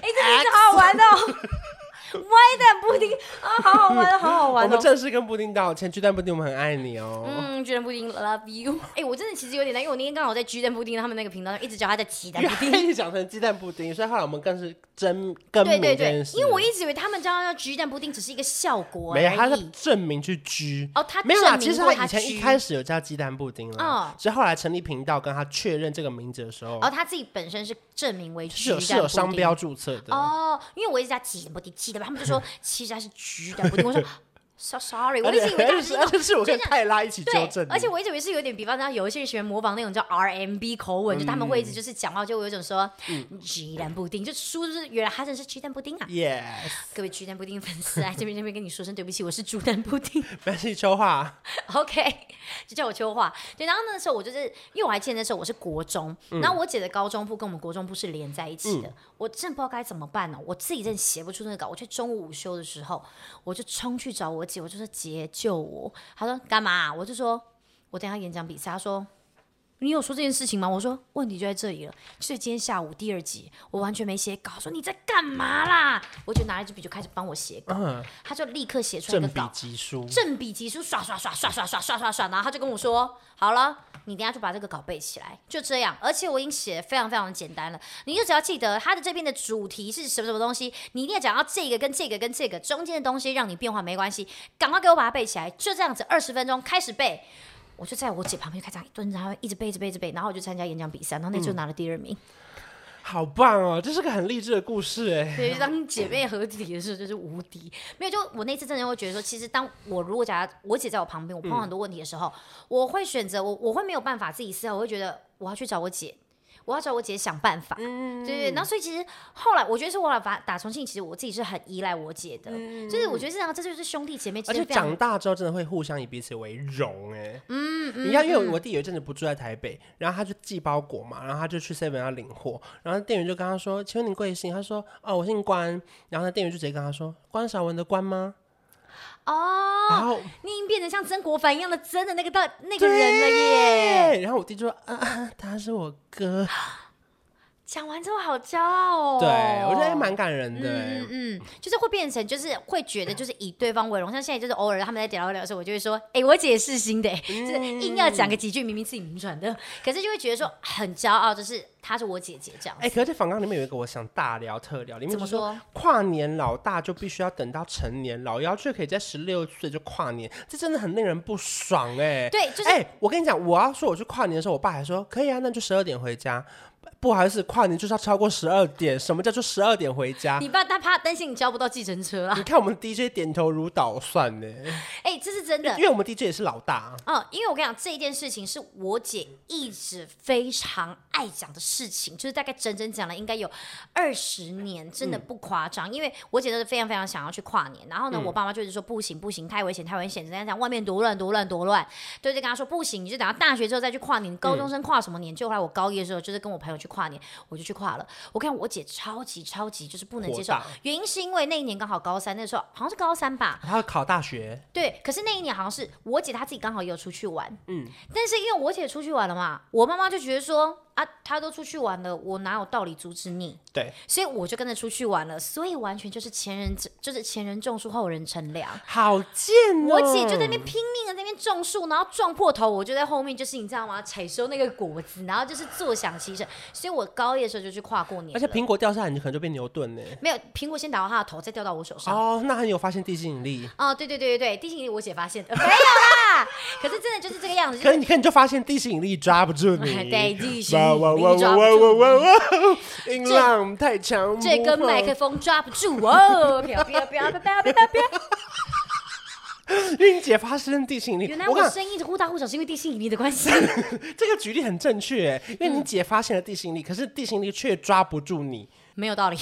哎，这名字好好玩哦。<laughs> 歪蛋布丁啊，好好玩，好好玩！<laughs> 我们正式跟布丁道歉，巨蛋布丁，我们很爱你哦。嗯，巨蛋布丁，love you。哎，我真的其实有点难，因为我那天刚好在巨蛋布丁他们那个频道上一直叫他在鸡蛋布丁，<laughs> 一直讲成鸡蛋布丁，所以后来我们更是真更名这件事。因为我一直以为他们叫他叫巨蛋布丁只是一个效果，没有，他是证明去居。哦，他没有啦，其实他以前一开始有叫鸡蛋布丁了，哦，是后来成立频道跟他确认这个名字的时候，然哦，他自己本身是证明为是有，是有商标注册的哦。因为我一直叫鸡蛋布丁，鸡蛋，他们就说。其实还是橘的，我跟我说。So sorry，我一直以为他是，而且是我跟泰拉一起纠正。而且我一直以为是有点，比方说有一些人喜欢模仿那种叫 RMB 口吻，就他们会一直就是讲话就有一种说鸡蛋布丁，就说就是原来他真的是鸡蛋布丁啊。Yes，各位鸡蛋布丁粉丝啊，这边这边跟你说声对不起，我是猪蛋布丁。没关系，秋话。OK，就叫我秋话。对，然后那时候我就是因为我还记得那时候我是国中，然后我姐的高中部跟我们国中部是连在一起的，我真不知道该怎么办呢，我自己真的写不出那个稿。我去中午午休的时候，我就冲去找我我就说姐。救我！他说干嘛？我就说，我等下演讲比赛。他说，你有说这件事情吗？我说，问题就在这里了。所以今天下午第二集，我完全没写稿。说你在干嘛啦？我就拿了一支笔就开始帮我写稿。嗯、他就立刻写出来一个稿，正笔疾书，正笔疾书，刷刷刷刷刷刷刷刷刷。然后他就跟我说，好了。你等下就把这个稿背起来，就这样。而且我已经写的非常非常的简单了，你就只要记得他的这边的主题是什么什么东西，你一定要讲到这个跟这个跟这个中间的东西，让你变化没关系，赶快给我把它背起来。就这样子，二十分钟开始背，我就在我姐旁边开始蹲着，然后一直背着背着背，然后我就参加演讲比赛，然后那就拿了第二名。嗯好棒哦，这是个很励志的故事哎。对，当姐妹合体的时候就是无敌。没有，就我那次真的会觉得说，其实当我如果假如我姐在我旁边，我碰到很多问题的时候，嗯、我会选择我我会没有办法自己思考，我会觉得我要去找我姐。我要找我姐想办法，嗯、对对，然后所以其实后来我觉得是我俩打打从心里，其实我自己是很依赖我姐的，嗯、就是我觉得这样这就是兄弟姐妹而且长大之后真的会互相以彼此为荣哎，嗯，你看，因为我弟有一阵子不住在台北，然后他就寄包裹嘛，然后他就去 seven 要领货，然后店员就跟他说：“请问你贵姓？”他说：“哦，我姓关。”然后那店员就直接跟他说：“关少文的关吗？”哦，然后你已经变成像曾国藩一样的真的那个大那个人了耶。然后我弟就说：“啊，他是我哥。”讲完之后好骄傲哦，对我觉得还蛮感人的，嗯嗯，就是会变成就是会觉得就是以对方为荣，像现在就是偶尔他们在聊一聊的时候，我就会说，哎，我姐是新的，就是硬要讲个几句，明明自己名传的，可是就会觉得说很骄傲，就是她是我姐姐这样。哎，可是访纲里面有一个我想大聊特聊，里面怎么说？跨年老大就必须要等到成年，老幺却可以在十六岁就跨年，这真的很令人不爽哎。对，就是哎，我跟你讲，我要说我去跨年的时候，我爸还说可以啊，那就十二点回家。不好意思，跨年就是要超过十二点。什么叫做十二点回家？你爸他怕担心你叫不到计程车啊！你看我们 DJ 点头如捣蒜呢。哎、欸，这是真的，因为我们 DJ 也是老大。嗯，因为我跟你讲，这一件事情是我姐一直非常爱讲的事情，就是大概整整讲了应该有二十年，真的不夸张。嗯、因为我姐都是非常非常想要去跨年，然后呢，嗯、我爸妈就是说不行不行，太危险太危险，怎样讲外面多乱多乱多乱，对，就跟他说不行，你就等到大学之后再去跨年。高中生跨什么年？嗯、就后来我高一的时候，就是跟我朋友去跨年，我就。去跨了，我看我姐超级超级就是不能接受，大原因是因为那一年刚好高三，那时候好像是高三吧，她要考大学，对，可是那一年好像是我姐她自己刚好也有出去玩，嗯，但是因为我姐出去玩了嘛，我妈妈就觉得说。啊，他都出去玩了，我哪有道理阻止你？对，所以我就跟着出去玩了，所以完全就是前人就是前人种树，后人乘凉。好贱哦！我姐就在那边拼命的在那边种树，然后撞破头，我就在后面，就是你知道吗？采收那个果子，然后就是坐享其成。所以我高一的时候就去跨过年，而且苹果掉下来，你可能就变牛顿呢。没有，苹果先打到他的头，再掉到我手上。哦，那很有发现地心引力。哦，对对对对对，地心引力我姐发现的，<laughs> 没有啦。<laughs> 可是真的就是这个样子。可是你看，你就发现地心引力抓不住你。<laughs> 对，地心引力抓不住。哇哇哇！音浪太强，这根麦克风抓不住哦！飘飘飘飘飘飘飘！因为你姐发生地心引力，原来我声音一直忽大忽小，是因为地心引力的关系。<laughs> 这个举例很正确，因为你姐发现了地心引力，可是地心引力却抓不住你，没有道理。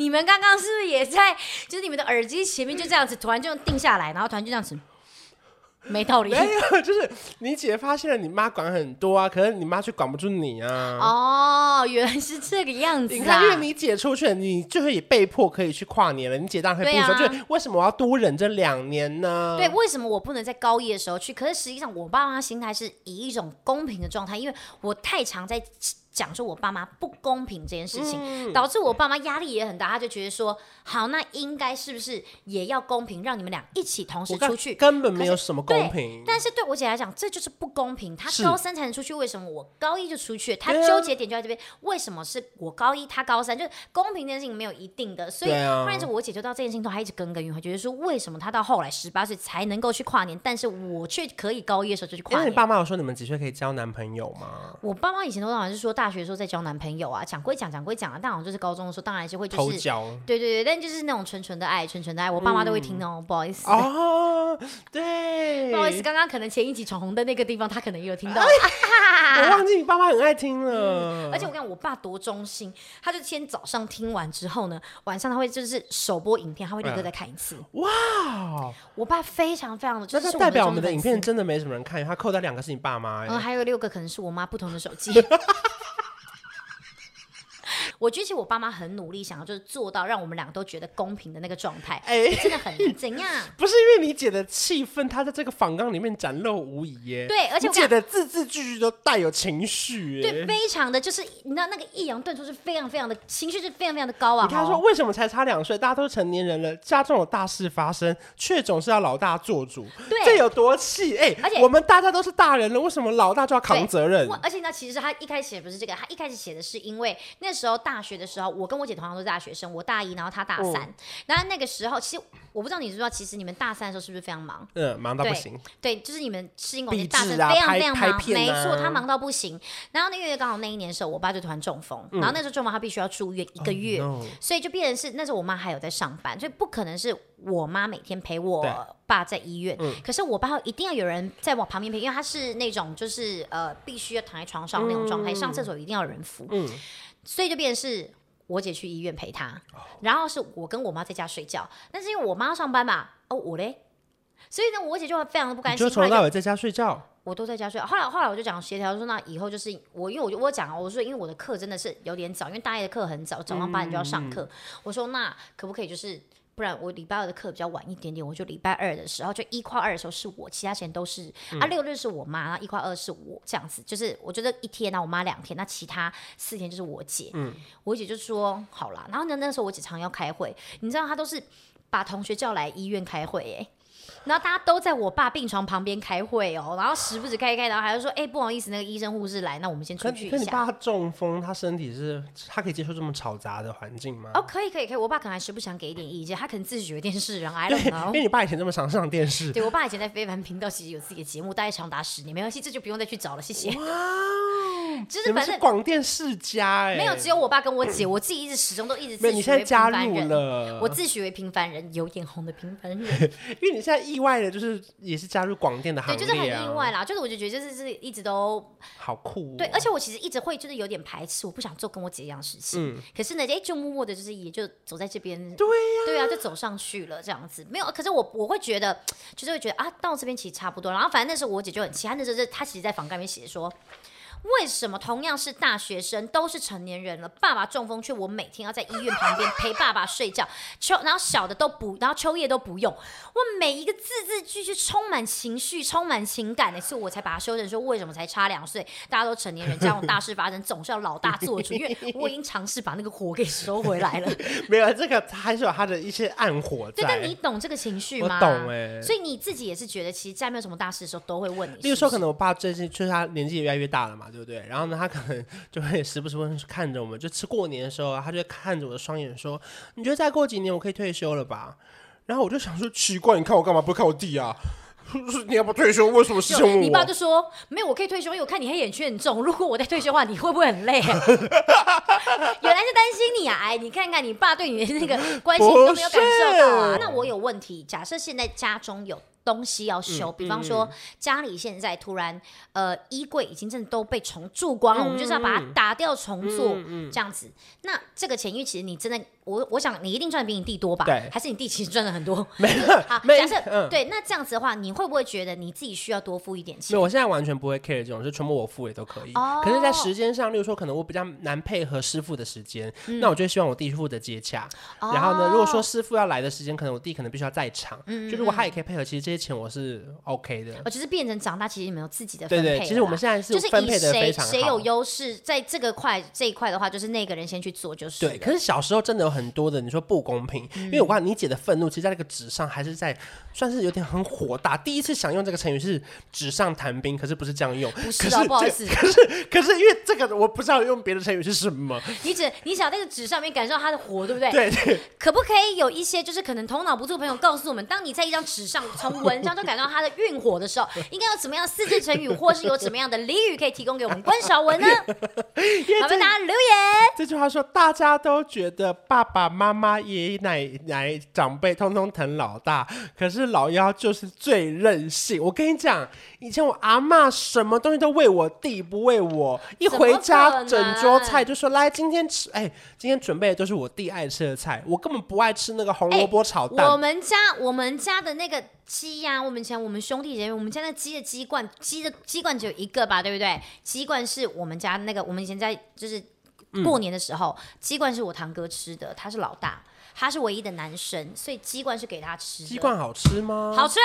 你们刚刚是不是也在？就是你们的耳机前面就这样子，突然就定下来，然后突然就这样子。没道理，没有，就是你姐发现了你妈管很多啊，可是你妈却管不住你啊。哦，原来是这个样子啊！你看，因为你姐出去了，你就会被迫可以去跨年了。你姐当然会不说，啊、就是为什么我要多忍这两年呢？对，为什么我不能在高一的时候去？可是实际上，我爸妈心态是以一种公平的状态，因为我太常在。讲说我爸妈不公平这件事情，嗯、导致我爸妈压力也很大。他就觉得说，好，那应该是不是也要公平，让你们俩一起同时出去？根本没有什么公平。但是对我姐来讲，这就是不公平。她高三才能出去，为什么我高一就出去？她纠结点就在这边，为什么是我高一，她高三？就是公平这件事情没有一定的。所以，后来是我姐就到这件事情都还一直耿耿于怀，觉得说，为什么她到后来十八岁才能够去跨年，但是我却可以高一的时候就去跨年？那你爸妈有说你们几岁可以交男朋友吗？我爸妈以前都好像是说大学的时候在交男朋友。啊，讲归讲，讲归讲啊，但好像就是高中的时候，当然是会就是，交对对对，但就是那种纯纯的爱，纯纯的爱，我爸妈都会听哦，嗯、不好意思。哦，<laughs> 对，不好意思，刚刚可能前一集闯红灯那个地方，他可能也有听到，哎、<laughs> 我忘记你爸妈很爱听了，嗯、而且我跟你讲，我爸多忠心，他就先早上听完之后呢，晚上他会就是首播影片，他会立刻再看一次，哇，我爸非常非常的，就是代表我们的影片真的没什么人看，他扣掉两个是你爸妈，嗯，还有六个可能是我妈不同的手机。<laughs> 我觉得其实我爸妈很努力，想要就是做到让我们两个都觉得公平的那个状态，哎，真的很难。怎样？<laughs> 不是因为你姐的气氛，她在这个访纲里面展露无遗耶。对，而且我姐的字字句句都带有情绪，对，非常的就是你知道那个抑扬顿挫是非常非常的情绪是非常非常的高啊。你看说为什么才差两岁，大家都是成年人了，家中有大事发生，却总是要老大做主，对，这有多气？哎，而且我们大家都是大人了，为什么老大就要扛责任？而且呢，其实他一开始写不是这个，他一开始写的是因为那时候大。大学的时候，我跟我姐同样都是大学生，我大一，然后她大三。然后那个时候，其实我不知道你知不知道，其实你们大三的时候是不是非常忙？嗯，忙到不行。对，就是你们世新广电大三非常非常忙，没错，他忙到不行。然后那个月刚好那一年的时候，我爸就突然中风，然后那时候中风他必须要住院一个月，所以就变成是那时候我妈还有在上班，所以不可能是我妈每天陪我爸在医院。可是我爸一定要有人在我旁边陪，因为他是那种就是呃必须要躺在床上那种状态，上厕所一定要有人扶。嗯。所以就变成是我姐去医院陪她，然后是我跟我妈在家睡觉。但是因为我妈上班嘛，哦我嘞，所以呢我姐就非常的不甘心。就从头到尾在家睡觉，我都在家睡。后来后来我就讲协调说，那以后就是我因为我就我讲我说因为我的课真的是有点早，因为大一的课很早，早上八点就要上课。嗯、我说那可不可以就是。不然我礼拜二的课比较晚一点点，我就礼拜二的时候就一跨二的时候是我，其他时间都是、嗯、啊。六日是我妈，一跨二是我，这样子就是我觉得一天啊，我妈两天，那其他四天就是我姐。嗯，我姐就说好啦，然后呢，那时候我姐常要开会，你知道她都是把同学叫来医院开会、欸，哎。然后大家都在我爸病床旁边开会哦，然后时不时开一开，然后还会说：“哎，不好意思，那个医生护士来，那我们先出去一下。”可你爸中风，他身体是，他可以接受这么嘈杂的环境吗？哦，可以，可以，可以。我爸可能还时不想给一点意见，他可能自己觉得电视人，哎，因为你爸以前这么常上电视。对，我爸以前在非凡频道其实有自己的节目，大概长达十年，没关系，这就不用再去找了，谢谢。哇，就是反正广电世家哎，没有，只有我爸跟我姐，我自己一直始终都一直自诩为平凡人。你现在加入了，我自诩为平凡人，有眼红的平凡人。<laughs> 因为你现在意外的就是。也是加入广电的行列，啊，对，就是很意外啦。就是我就觉得，就是是一直都好酷，哦。对，而且我其实一直会就是有点排斥，我不想做跟我姐一样的事情。嗯，可是呢，哎，就默默的，就是也就走在这边。对呀，对啊，就走上去了这样子。没有，可是我我会觉得，就是会觉得啊，到这边其实差不多。然后反正那时候我姐就很气，她那时候是她其实，在房间里面写说。为什么同样是大学生，都是成年人了，爸爸中风，却我每天要在医院旁边陪爸爸睡觉。秋，然后小的都不，然后秋叶都不用。我每一个字字句句充满情绪，充满情感的，所以我才把它修正说，为什么才差两岁，大家都成年人，这样大事发生总是要老大做主。因为我已经尝试把那个火给收回来了。<laughs> 没有，这个还是有他的一些暗火在。对，但你懂这个情绪吗？我懂哎、欸。所以你自己也是觉得，其实在没有什么大事的时候，都会问你是是。例如说，可能我爸最近就是他年纪也越来越大了嘛。对不对？然后呢，他可能就会时不时会看着我们，就吃过年的时候，他就会看着我的双眼说：“你觉得再过几年我可以退休了吧？”然后我就想说：“奇怪，你看我干嘛不看我弟啊？<laughs> 你要不退休？为什么事情问我？”你爸就说：“没有，我可以退休，因为我看你黑眼圈很重。如果我在退休的话，你会不会很累？” <laughs> 原来是担心你啊！哎，你看看你爸对你的那个关心你都没有感受到啊。那我有问题，假设现在家中有。东西要修，比方说家里现在突然呃衣柜已经真的都被重蛀光了，我们就是要把它打掉重做这样子。那这个钱，因为其实你真的，我我想你一定赚的比你弟多吧？对，还是你弟其实赚的很多？<laughs> 没了。好，假设对，那这样子的话，你会不会觉得你自己需要多付一点钱？没有，我现在完全不会 care 这种，就全部我付也都可以。哦可是，在时间上，例如说可能我比较难配合师傅的时间，那我就希望我弟付的接洽。然后呢，如果说师傅要来的时间，可能我弟可能必须要在场。就如果他也可以配合，其实这些钱我是。OK 的，哦，就是变成长大，其实你们有自己的分配。对对，其实我们现在是分配的非常谁有优势，在这个块这一块的话，就是那个人先去做，就是。对，可是小时候真的有很多的，你说不公平，嗯、因为我看你姐的愤怒，其实在那个纸上还是在，算是有点很火大。第一次想用这个成语是纸上谈兵，可是不是这样用。不是啊，不好意思。可是可是因为这个我不知道用别的成语是什么。你只你想那个纸上面感受到它的火，对不对？对对。可不可以有一些就是可能头脑不错的朋友告诉我们，当你在一张纸上从文章中感到它的运火的时候。应该有怎么样四字成语，或是有怎么样的俚语可以提供给我们关晓文呢？<laughs> 麻烦大家留言。这句话说，大家都觉得爸爸妈妈、爷爷奶奶、长辈通通疼老大，可是老幺就是最任性。我跟你讲，以前我阿嬷什么东西都喂我弟，不喂我。一回家整桌菜就说：“来，今天吃。”哎，今天准备的都是我弟爱吃的菜，我根本不爱吃那个红萝卜炒蛋。我们家我们家的那个。鸡呀、我们以前我们兄弟姐妹，我们家那鸡的鸡冠，鸡的鸡冠只有一个吧，对不对？鸡冠是我们家那个，我们以前在就是过年的时候，嗯、鸡冠是我堂哥吃的，他是老大，他是唯一的男生，所以鸡冠是给他吃的。鸡冠好吃吗？好吃。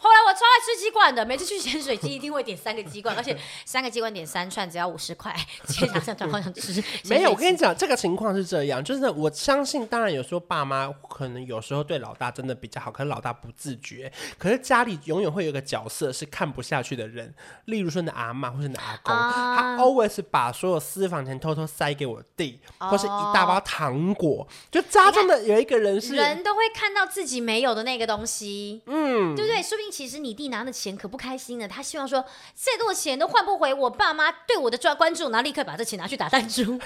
后来我超爱吃鸡冠的，每次去咸水鸡一定会点三个鸡冠，而且 <laughs> 三个鸡冠点三串只要五十块。今天想想好想吃。<laughs> 没有，我跟你讲，这个情况是这样，就是我相信，当然有时候爸妈可能有时候对老大真的比较好，可是老大不自觉。可是家里永远会有一个角色是看不下去的人，例如说你的阿妈或是你的阿公，啊、他 always 把所有私房钱偷偷塞给我弟，哦、或是一大包糖果。就家中的有一个人是人都会看到自己没有的那个东西，嗯，对不对？说不定。其实你弟拿的钱可不开心了，他希望说再多钱都换不回我爸妈对我的专关注，然后立刻把这钱拿去打弹珠，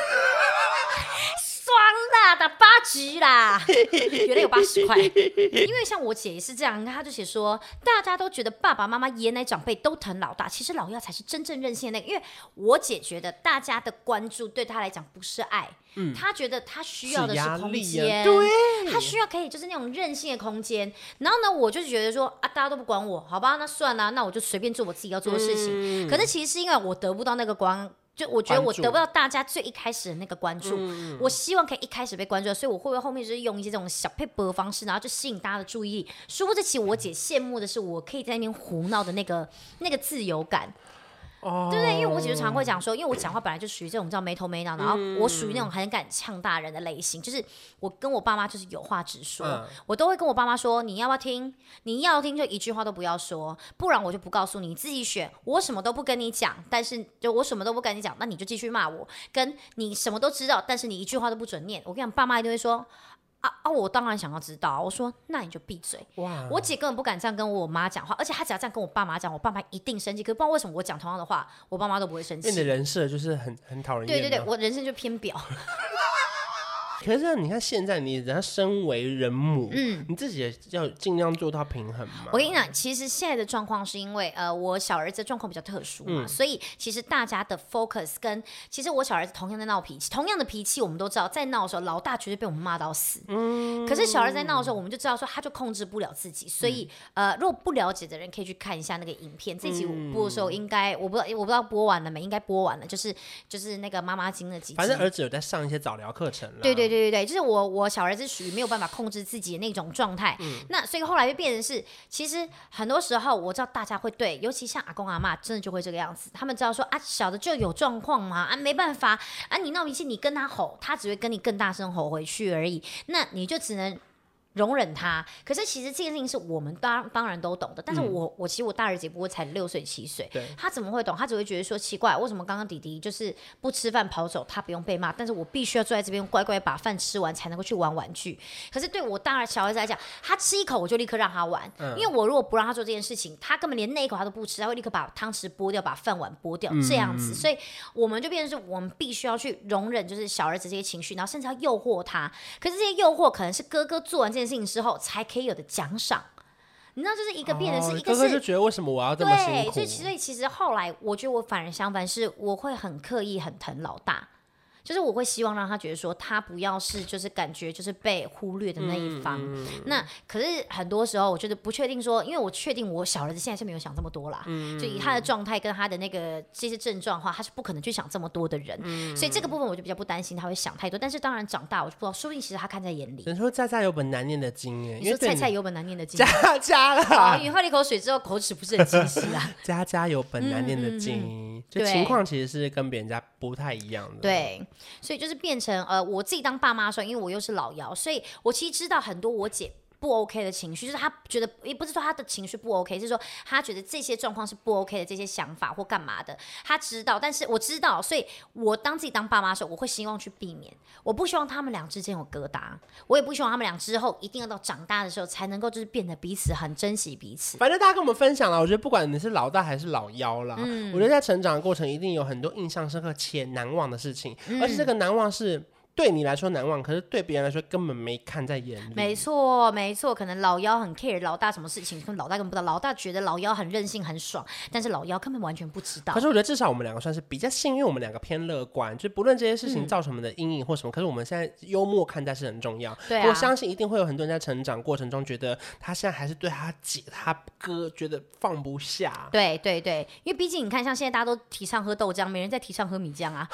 爽啦，打八局啦，<laughs> 原来有八十块。因为像我姐也是这样，她就写说，大家都觉得爸爸妈妈、爷爷奶长辈都疼老大，其实老幺才是真正任性的那个。因为我姐觉得大家的关注对她来讲不是爱。嗯，他觉得他需要的是空间，对，他需要可以就是那种任性的空间。然后呢，我就觉得说啊，大家都不管我，好吧，那算了，那我就随便做我自己要做的事情。嗯、可是其实是因为我得不到那个光。就我觉得我得不到大家最一开始的那个关注，嗯、我希望可以一开始被关注，所以我会不会后面就是用一些这种小配博的方式，然后就吸引大家的注意力？殊不知，其实我姐羡慕的是我可以在那边胡闹的那个那个自由感。哦，对对，因为我姐就常会讲说，因为我讲话本来就属于这种叫没头没脑，然后我属于那种很敢呛大人的类型，就是我跟我爸妈就是有话直说，嗯、我都会跟我爸妈说，你要不要听？你要听就一句话都不要说，不然我就不告诉你，你自己选。我什么都不跟你讲，但是就我什么都不跟你讲，那你就继续骂我。跟你什么都知道，但是你一句话都不准念。我跟你讲，爸妈一定会说。啊啊！我当然想要知道。我说，那你就闭嘴。哇！我姐根本不敢这样跟我妈讲话，而且她只要这样跟我爸妈讲，我爸妈一定生气。可是不知道为什么，我讲同样的话，我爸妈都不会生气。你的人设就是很很讨人厌。对对对，我人生就偏婊。<laughs> 可是你看现在，你人家身为人母，嗯，你自己也要尽量做到平衡嘛。我跟你讲，其实现在的状况是因为，呃，我小儿子状况比较特殊嘛，嗯、所以其实大家的 focus 跟其实我小儿子同样在闹脾气，同样的脾气，我们都知道，在闹的时候，老大绝对被我们骂到死。嗯。可是小儿子在闹的时候，我们就知道说，他就控制不了自己。所以，嗯、呃，如果不了解的人可以去看一下那个影片。这集我播的时候，应该我不知道，我不知道播完了没？应该播完了，就是就是那个妈妈经的几集。反正儿子有在上一些早疗课程了。对对对对对，就是我。我小儿子属于没有办法控制自己的那种状态，嗯、那所以后来就变成是，其实很多时候我知道大家会对，尤其像阿公阿妈，真的就会这个样子，他们知道说啊，小的就有状况嘛，啊没办法，啊你闹脾气，你跟他吼，他只会跟你更大声吼回去而已，那你就只能。容忍他，可是其实这件事情是我们当当然都懂的。但是我、嗯、我其实我大儿子不过才六岁七岁，对他怎么会懂？他只会觉得说奇怪，为什么刚刚弟弟就是不吃饭跑走，他不用被骂，但是我必须要坐在这边乖乖把饭吃完才能够去玩玩具。可是对我大儿小儿子来讲，他吃一口我就立刻让他玩，嗯、因为我如果不让他做这件事情，他根本连那一口他都不吃，他会立刻把汤匙拨掉，把饭碗拨掉，这样子。嗯、所以我们就变成是我们必须要去容忍，就是小儿子这些情绪，然后甚至要诱惑他。可是这些诱惑可能是哥哥做完这件事情之后才可以有的奖赏，你知道，就是一个变的是一个是，哥哥就觉得为什么我要这么辛苦？对，所以所以其实后来我觉得我反而相反，是我会很刻意很疼老大。就是我会希望让他觉得说他不要是就是感觉就是被忽略的那一方。嗯、那可是很多时候我觉得不确定说，因为我确定我小儿子现在是没有想这么多啦。嗯、就以他的状态跟他的那个这些症状的话，他是不可能去想这么多的人。嗯、所以这个部分我就比较不担心他会想太多。但是当然长大我就不知道，说不定其实他看在眼里。人说家家有本难念的经哎，你说菜菜有本难念的经，家家了。你喝了一口水之后口齿不是很清晰啊。<laughs> 家家有本难念的经，就情况其实是跟别人家不太一样的。对，所以就是变。变成呃，我自己当爸妈的时候，因为我又是老幺，所以我其实知道很多我姐不 OK 的情绪，就是他觉得也不是说他的情绪不 OK，是说他觉得这些状况是不 OK 的，这些想法或干嘛的，他知道，但是我知道，所以我当自己当爸妈的时候，我会希望去避免，我不希望他们俩之间有疙瘩，我也不希望他们俩之后一定要到长大的时候才能够就是变得彼此很珍惜彼此。反正大家跟我们分享了，我觉得不管你是老大还是老幺啦，嗯，我觉得在成长的过程一定有很多印象深刻且难忘的事情，嗯，而且这个难忘是。对你来说难忘，可是对别人来说根本没看在眼里。没错，没错，可能老幺很 care 老大什么事情，可能老大根本不知道。老大觉得老幺很任性很爽，但是老幺根本完全不知道。可是我觉得至少我们两个算是比较幸运，我们两个偏乐观，就不论这些事情造成我们的阴影或什么，嗯、可是我们现在幽默看待是很重要。对、啊，我相信一定会有很多人在成长过程中觉得他现在还是对他姐他哥觉得放不下。对对对，因为毕竟你看，像现在大家都提倡喝豆浆，没人在提倡喝米浆啊。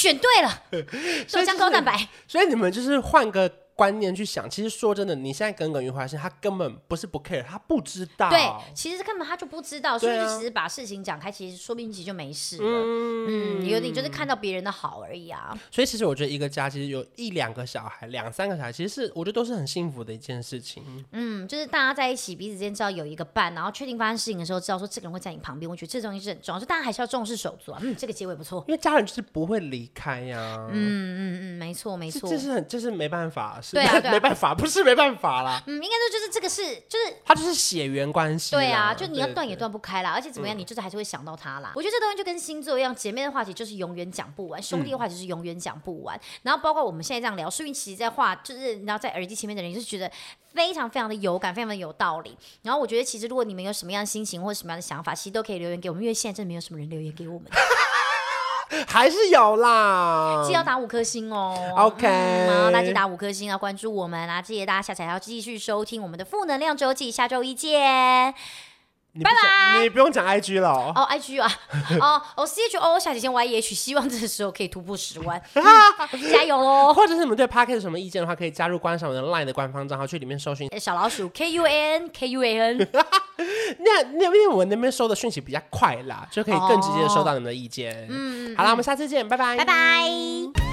选对了，<laughs> 豆浆高蛋白，所以你们就是换个。观念去想，其实说真的，你现在耿耿于怀，是他根本不是不 care，他不知道。对，其实根本他就不知道，所以就其实把事情讲开，其实说不定其实就没事了。嗯，有点、嗯、就是看到别人的好而已啊。所以其实我觉得一个家其实有一两个小孩，两三个小孩，其实是我觉得都是很幸福的一件事情。嗯，就是大家在一起，彼此之间知道有一个伴，然后确定发生事情的时候，知道说这个人会在你旁边。我觉得这东西是很重要，就大家还是要重视手足啊。嗯，这个结尾不错，因为家人就是不会离开呀、啊。嗯嗯嗯，没错没错，这是很这是没办法，是对啊，对啊没办法。不是没办法啦，嗯，应该说就是这个是就是他就是血缘关系，对啊，就你要断也断不开啦，而且怎么样，你就是还是会想到他啦。嗯、我觉得这东西就跟星座一样，姐妹的话题就是永远讲不完，兄弟的话题就是永远讲不完。嗯、然后包括我们现在这样聊，说明其实在话就是你知道在耳机前面的人就是觉得非常非常的有感，非常的有道理。然后我觉得其实如果你们有什么样的心情或者什么样的想法，其实都可以留言给我们，因为现在真的没有什么人留言给我们。还是有啦，记得要打五颗星哦。OK，好，大家记得打五颗星，要关注我们啊！谢谢大家下载，要继续收听我们的负能量周记，下周一见。拜拜，你不用讲 IG 了哦。哦，IG 啊，哦，哦，C H O 下底线 Y E H，希望这个时候可以突破十万，<laughs> 加油喽！或者是你们对 Podcast 有什么意见的话，可以加入观赏我的 LINE 的官方账号，去里面搜寻小老鼠 K U A N K U A N。<laughs> <laughs> 那那因为我那边收的讯息比较快啦，就可以更直接的收到你们的意见。嗯，好了，我们下次见，拜拜，拜拜。